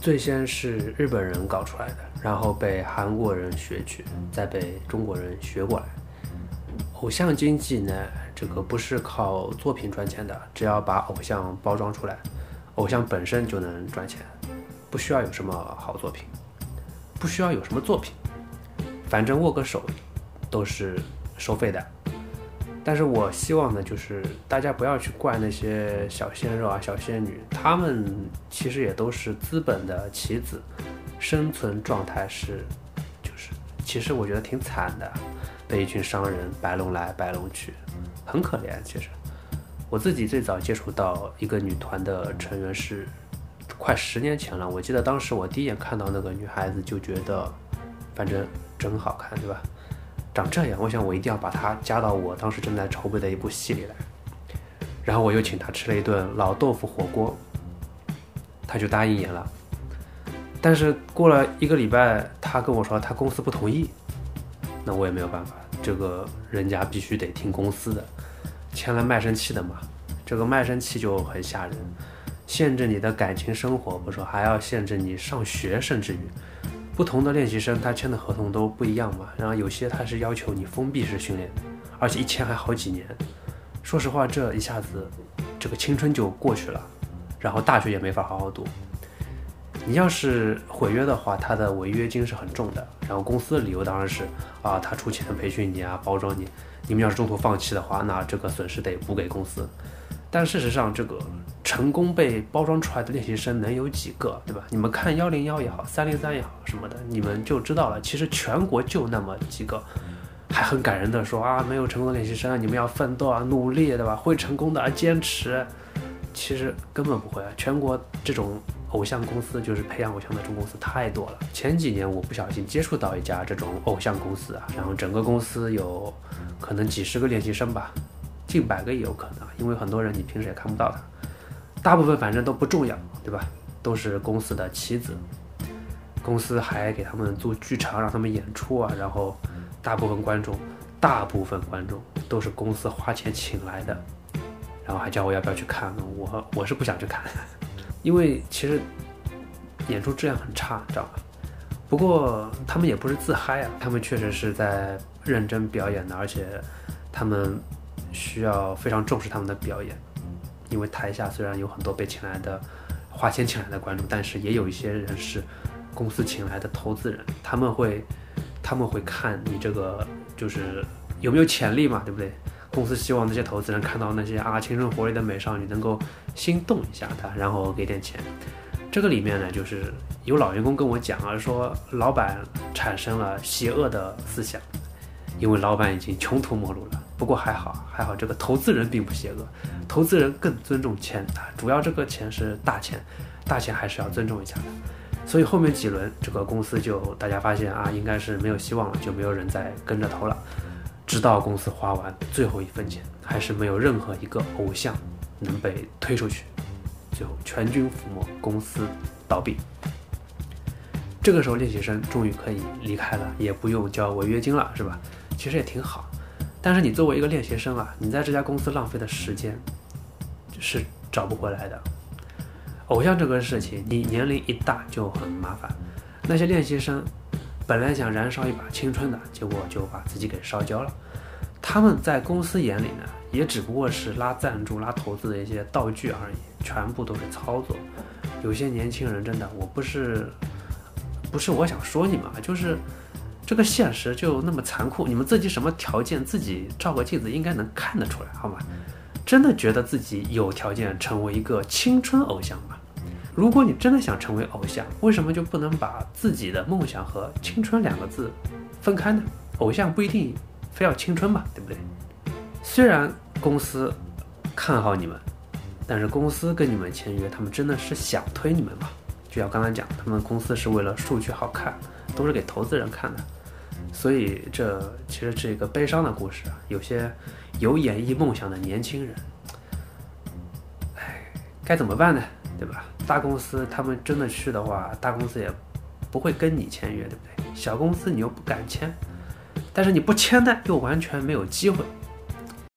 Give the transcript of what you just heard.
最先是日本人搞出来的，然后被韩国人学去，再被中国人学过来。偶像经济呢，这个不是靠作品赚钱的，只要把偶像包装出来，偶像本身就能赚钱，不需要有什么好作品，不需要有什么作品，反正握个手都是收费的。但是我希望呢，就是大家不要去怪那些小鲜肉啊、小仙女，他们其实也都是资本的棋子，生存状态是，就是其实我觉得挺惨的，被一群商人白龙来白龙去，很可怜。其实我自己最早接触到一个女团的成员是快十年前了，我记得当时我第一眼看到那个女孩子就觉得，反正真好看，对吧？长这样，我想我一定要把它加到我当时正在筹备的一部戏里来。然后我又请他吃了一顿老豆腐火锅，他就答应演了。但是过了一个礼拜，他跟我说他公司不同意，那我也没有办法，这个人家必须得听公司的，签了卖身契的嘛。这个卖身契就很吓人，限制你的感情生活不说，还要限制你上学，甚至于。不同的练习生，他签的合同都不一样嘛。然后有些他是要求你封闭式训练，而且一签还好几年。说实话，这一下子，这个青春就过去了，然后大学也没法好好读。你要是毁约的话，他的违约金是很重的。然后公司的理由当然是啊，他出钱培训你啊，包装你。你们要是中途放弃的话，那这个损失得补给公司。但事实上，这个。成功被包装出来的练习生能有几个，对吧？你们看幺零幺也好，三零三也好什么的，你们就知道了。其实全国就那么几个，还很感人的说啊，没有成功的练习生，你们要奋斗啊，努力，对吧？会成功的，坚持。其实根本不会啊，全国这种偶像公司，就是培养偶像的这种公司太多了。前几年我不小心接触到一家这种偶像公司啊，然后整个公司有可能几十个练习生吧，近百个也有可能，因为很多人你平时也看不到他。大部分反正都不重要，对吧？都是公司的棋子，公司还给他们租剧场让他们演出啊。然后，大部分观众，大部分观众都是公司花钱请来的，然后还叫我要不要去看呢？我我是不想去看，因为其实演出质量很差，知道吧？不过他们也不是自嗨啊，他们确实是在认真表演的，而且他们需要非常重视他们的表演。因为台下虽然有很多被请来的、花钱请来的观众，但是也有一些人是公司请来的投资人，他们会他们会看你这个就是有没有潜力嘛，对不对？公司希望那些投资人看到那些啊青春活力的美少女能够心动一下他，然后给点钱。这个里面呢，就是有老员工跟我讲啊，说老板产生了邪恶的思想，因为老板已经穷途末路了。不过还好，还好这个投资人并不邪恶，投资人更尊重钱啊，主要这个钱是大钱，大钱还是要尊重一下的。所以后面几轮这个公司就大家发现啊，应该是没有希望了，就没有人再跟着投了。直到公司花完最后一分钱，还是没有任何一个偶像能被推出去，最后全军覆没，公司倒闭。这个时候练习生终于可以离开了，也不用交违约金了，是吧？其实也挺好。但是你作为一个练习生啊，你在这家公司浪费的时间是找不回来的。偶像这个事情，你年龄一大就很麻烦。那些练习生本来想燃烧一把青春的，结果就把自己给烧焦了。他们在公司眼里呢，也只不过是拉赞助、拉投资的一些道具而已，全部都是操作。有些年轻人真的，我不是不是我想说你们啊，就是。这个现实就那么残酷，你们自己什么条件，自己照个镜子应该能看得出来，好吗？真的觉得自己有条件成为一个青春偶像吗？如果你真的想成为偶像，为什么就不能把自己的梦想和青春两个字分开呢？偶像不一定非要青春嘛，对不对？虽然公司看好你们，但是公司跟你们签约，他们真的是想推你们吗？就像刚才讲，他们公司是为了数据好看，都是给投资人看的。所以这其实是一个悲伤的故事啊！有些有演艺梦想的年轻人，哎，该怎么办呢？对吧？大公司他们真的去的话，大公司也不会跟你签约，对不对？小公司你又不敢签，但是你不签呢，又完全没有机会。